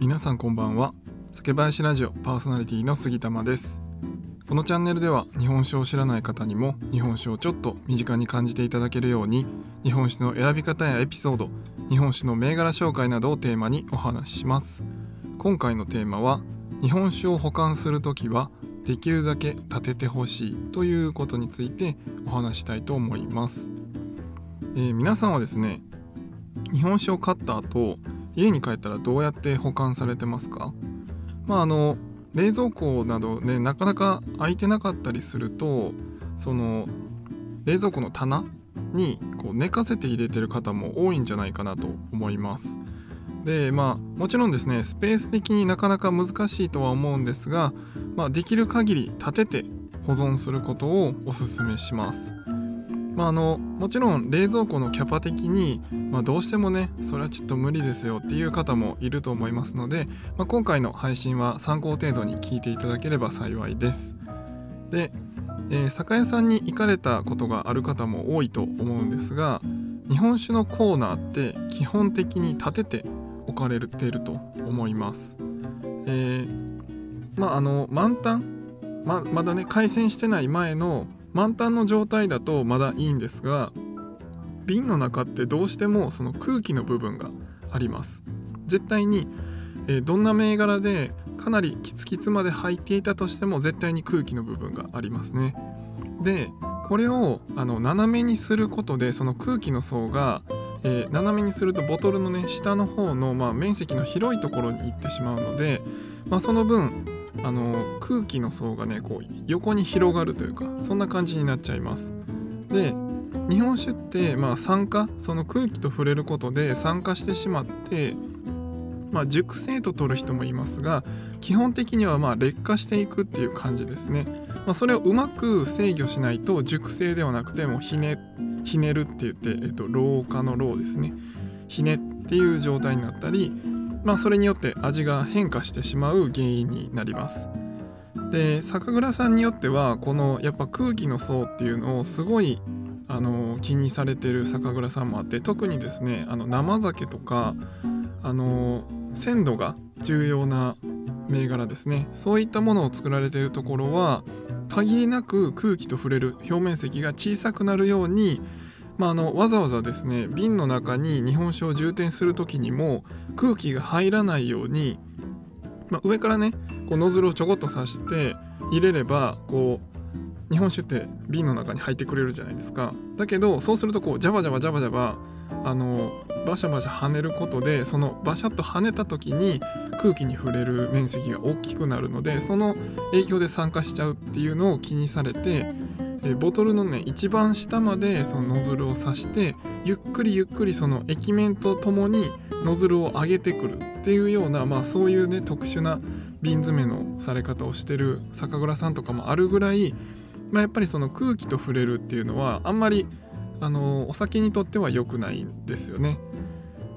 皆さんこんばんは。酒林ラジオパーソナリティの杉玉です。このチャンネルでは日本酒を知らない方にも日本酒をちょっと身近に感じていただけるように日本酒の選び方やエピソード日本酒の銘柄紹介などをテーマにお話しします。今回のテーマは日本酒を保管するときはできるだけ立ててほしいということについてお話したいと思います、えー、皆さんはですね日本酒を買った後家に帰ったらどうやって保管されてますか？まああの冷蔵庫などねなかなか空いてなかったりするとその冷蔵庫の棚にこう寝かせて入れてる方も多いんじゃないかなと思います。でまあもちろんですねスペース的になかなか難しいとは思うんですが、まあ、できる限り立てて保存することをおすすめします。まあ、あのもちろん冷蔵庫のキャパ的に、まあ、どうしてもねそれはちょっと無理ですよっていう方もいると思いますので、まあ、今回の配信は参考程度に聞いていただければ幸いです。で、えー、酒屋さんに行かれたことがある方も多いと思うんですが日本酒のコーナーって基本的に立てて置かれていると思います。えー、まああの満タン？ままだね開栓してない前の満タンの状態だとまだいいんですが瓶の中ってどうしてもその空気の部分があります。絶対に、えー、どんな銘柄でかなりキツキツまで入っていたとしても絶対に空気の部分がありますね。でこれをあの斜めにすることでその空気の層が、えー、斜めにするとボトルのね下の方の、まあ、面積の広いところに行ってしまうので、まあ、その分あの空気の層がねこう横に広がるというかそんな感じになっちゃいます。で日本酒って、まあ、酸化その空気と触れることで酸化してしまってまあ、熟成と取る人もいますが基本的にはま劣化していくっていう感じですね、まあ、それをうまく制御しないと熟成ではなくてもひねひねるって言って、えっと、老化の老ですね。ひねっていう状態になったりまあ、それによって味が変化してしまう原因になります。で酒蔵さんによってはこのやっぱ空気の層っていうのをすごいあの気にされてる酒蔵さんもあって特にですねあの生酒とかあの鮮度が重要な銘柄ですね。そういったものを作られているところは限りなく空気と触れる表面積が小さくなるようにまあ、あのわざわざですね瓶の中に日本酒を充填する時にも空気が入らないように、まあ、上からねこうノズルをちょこっと刺して入れればこう日本酒って瓶の中に入ってくれるじゃないですか。だけどそうするとこうジャバジャバジャバジャバあのバシャバシャ跳ねることでそのバシャッと跳ねた時に空気に触れる面積が大きくなるのでその影響で酸化しちゃうっていうのを気にされてえボトルのね一番下までそのノズルを刺してゆっくりゆっくりその液面とともにノズルを上げてくるっていうような、まあ、そういうね特殊な瓶詰めのされ方をしてる酒蔵さんとかもあるぐらい、まあ、やっぱりその空気と触れるっていうのはあんまりあのお酒にとっては良くないんですよね。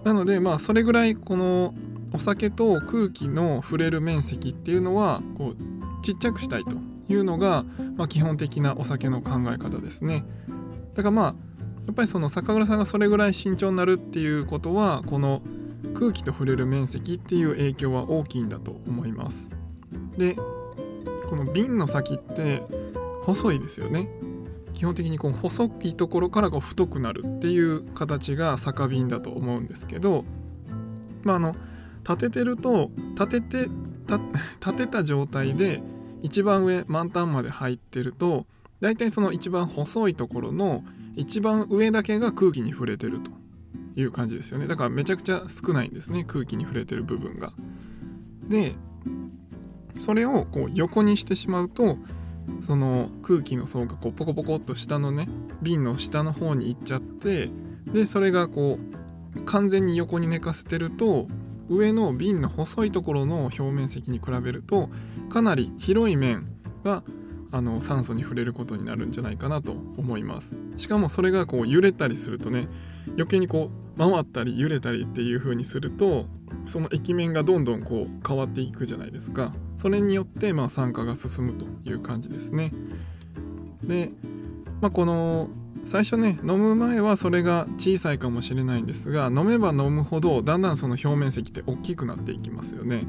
なのでまあそれぐらいこのお酒と空気の触れる面積っていうのはこうちっちゃくしたいというのが、まあ、基本的なお酒の考え方ですね。だからまあやっぱりその酒蔵さんがそれぐらい慎重になるっていうことはこの空気と触れる面積っていう影響は大きいんだと思います。でこの瓶の先って細いですよね。基本的にこう細いところからこう太くなるっていう形が酒瓶だと思うんですけどまああの立ててると立てて立てた状態で一番上満タンまで入ってると大体その一番細いところの一番上だけが空気に触れてるという感じですよねだからめちゃくちゃ少ないんですね空気に触れてる部分が。でそれをこう横にしてしまうとその空気の層がこうポコポコっと下のね瓶の下の方に行っちゃってでそれがこう完全に横に寝かせてると上の瓶の細いところの表面積に比べるとかなり広い面があの酸素に触れることになるんじゃないかなと思います。しかもそれがこう揺れたりするとね余計にこう回ったり揺れたりっていう風にするとその液面がどんどんこう変わっていくじゃないですか。それによってまあ酸化が進むという感じですね。で、まあ、この最初ね飲む前はそれが小さいかもしれないんですが飲めば飲むほどだんだんその表面積って大きくなっていきますよね。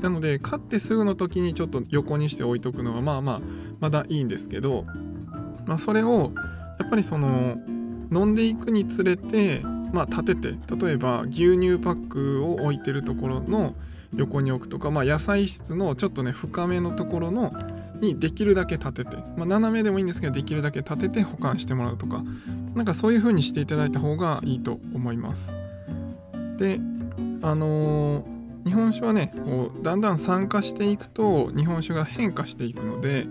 なので買ってすぐの時にちょっと横にして置いとくのはまあまあまだいいんですけど、まあ、それをやっぱりその飲んでいくにつれてまあ立てて例えば牛乳パックを置いてるところの横に置くとか、まあ、野菜室のちょっとね深めのところのにできるだけ立てて、まあ、斜めでもいいんですけどできるだけ立てて保管してもらうとかなんかそういう風にしていただいた方がいいと思います。であのー、日本酒はねこうだんだん酸化していくと日本酒が変化していくので、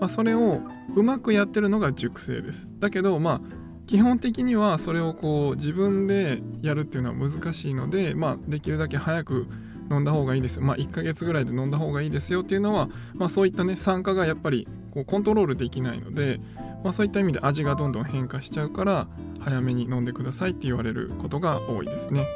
まあ、それをうまくやってるのが熟成です。だけどまあ基本的にはそれをこう自分でやるっていうのは難しいので、まあ、できるだけ早く飲んだ方がいいです、まあ、1ヶ月ぐらいで飲んだ方がいいですよっていうのは、まあ、そういったね酸化がやっぱりこうコントロールできないので、まあ、そういった意味で味がどんどん変化しちゃうから早めに飲んでくださいって言われることが多いですね。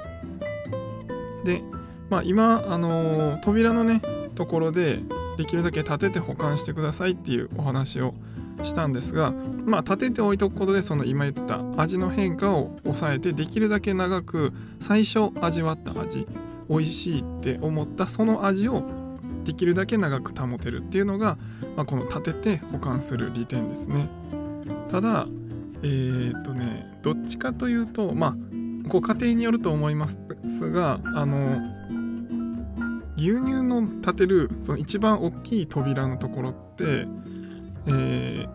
で、まあ、今、あのー、扉のねところでできるだけ立てて保管してくださいっていうお話をしたんですが、まあ、立てておいておくことでその今言ってた味の変化を抑えてできるだけ長く最初味わった味美味しいって思ったその味をできるだけ長く保てるっていうのが、まあ、この立てて保管する利点ですね。ただえー、っとねどっちかというとまあご家庭によると思いますがあの牛乳の立てるその一番大きい扉のところってえー、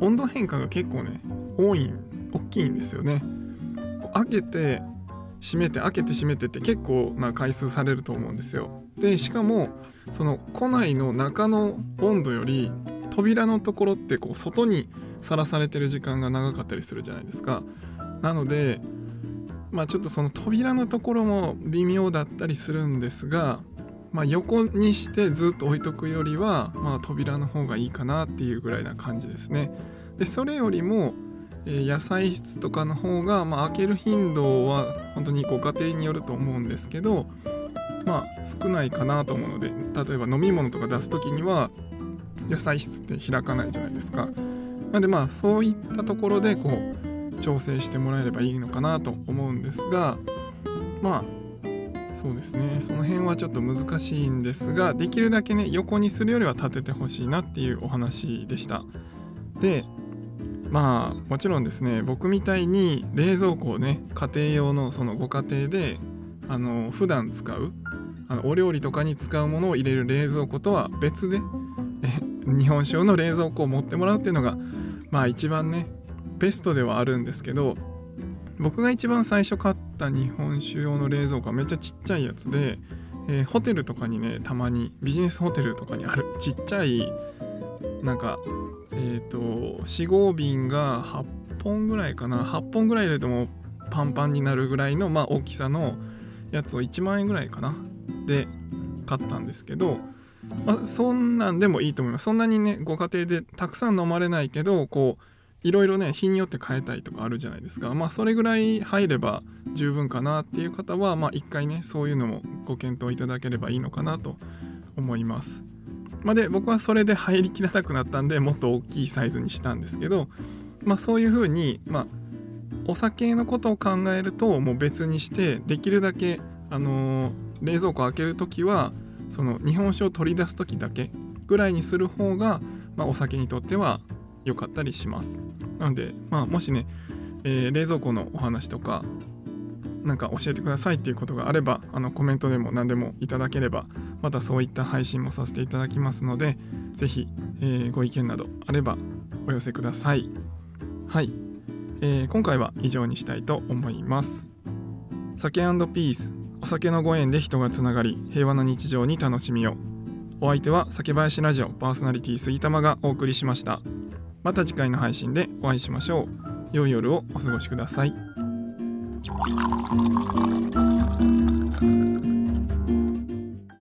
温度変化が結構ね多い大きいんですよね。開けて閉めて開けて閉めてって結構な回数されると思うんですよでしかもその庫内の中の温度より扉のところってこう外にさらされてる時間が長かったりするじゃないですかなのでまあちょっとその扉のところも微妙だったりするんですがまあ、横にしてずっと置いとくよりは、まあ、扉の方がいいかなっていうぐらいな感じですね。でそれよりも、野菜室とかの方が、まあ、開ける頻度は本当にご家庭によると思うんですけどまあ少ないかなと思うので例えば飲み物とか出す時には野菜室って開かないじゃないですか。なのでまあそういったところでこう調整してもらえればいいのかなと思うんですがまあそうですねその辺はちょっと難しいんですができるだけね横にするよりは立ててほしいなっていうお話でしたでまあもちろんですね僕みたいに冷蔵庫をね家庭用のそのご家庭であの普段使うあのお料理とかに使うものを入れる冷蔵庫とは別で日本酒用の冷蔵庫を持ってもらうっていうのがまあ一番ねベストではあるんですけど僕が一番最初買った日本酒用の冷蔵庫はめっちゃちっちゃいやつで、えー、ホテルとかにねたまにビジネスホテルとかにあるちっちゃいなんかえっ、ー、と4合瓶が8本ぐらいかな。8本ぐらい入れてもパンパンになるぐらいの、まあ、大きさのやつを1万円ぐらいかな。で買ったんですけど、まあ、そんなんでもいいと思います。そんなにねご家庭でたくさん飲まれないけどこういろいろね日によって変えたいとかあるじゃないですか。まあそれぐらい入れば十分かなっていう方はまあ一回ねそういうのもご検討いただければいいのかなと思います。まあ、で僕はそれで入りきらなくなったんでもっと大きいサイズにしたんですけどまあそういうふうにまあお酒のことを考えるともう別にしてできるだけあのー、冷蔵庫開ける時はその日本酒を取り出す時だけぐらいにする方が、まあ、お酒にとっては良かったりします。なので、まあ、もしね、えー、冷蔵庫のお話とかなんか教えてくださいっていうことがあればあのコメントでも何でもいただければまたそういった配信もさせていただきますので是非、えー、ご意見などあればお寄せください。はい、えー、今回は以上にしたいと思います。酒ピース。お酒のご縁で人がつながり平和な日常に楽しみをお相手は酒林ラジオパーソナリティ杉玉がお送りしました。また次回の配信でお会いしましょう。良い夜をお過ごしください。Thank you.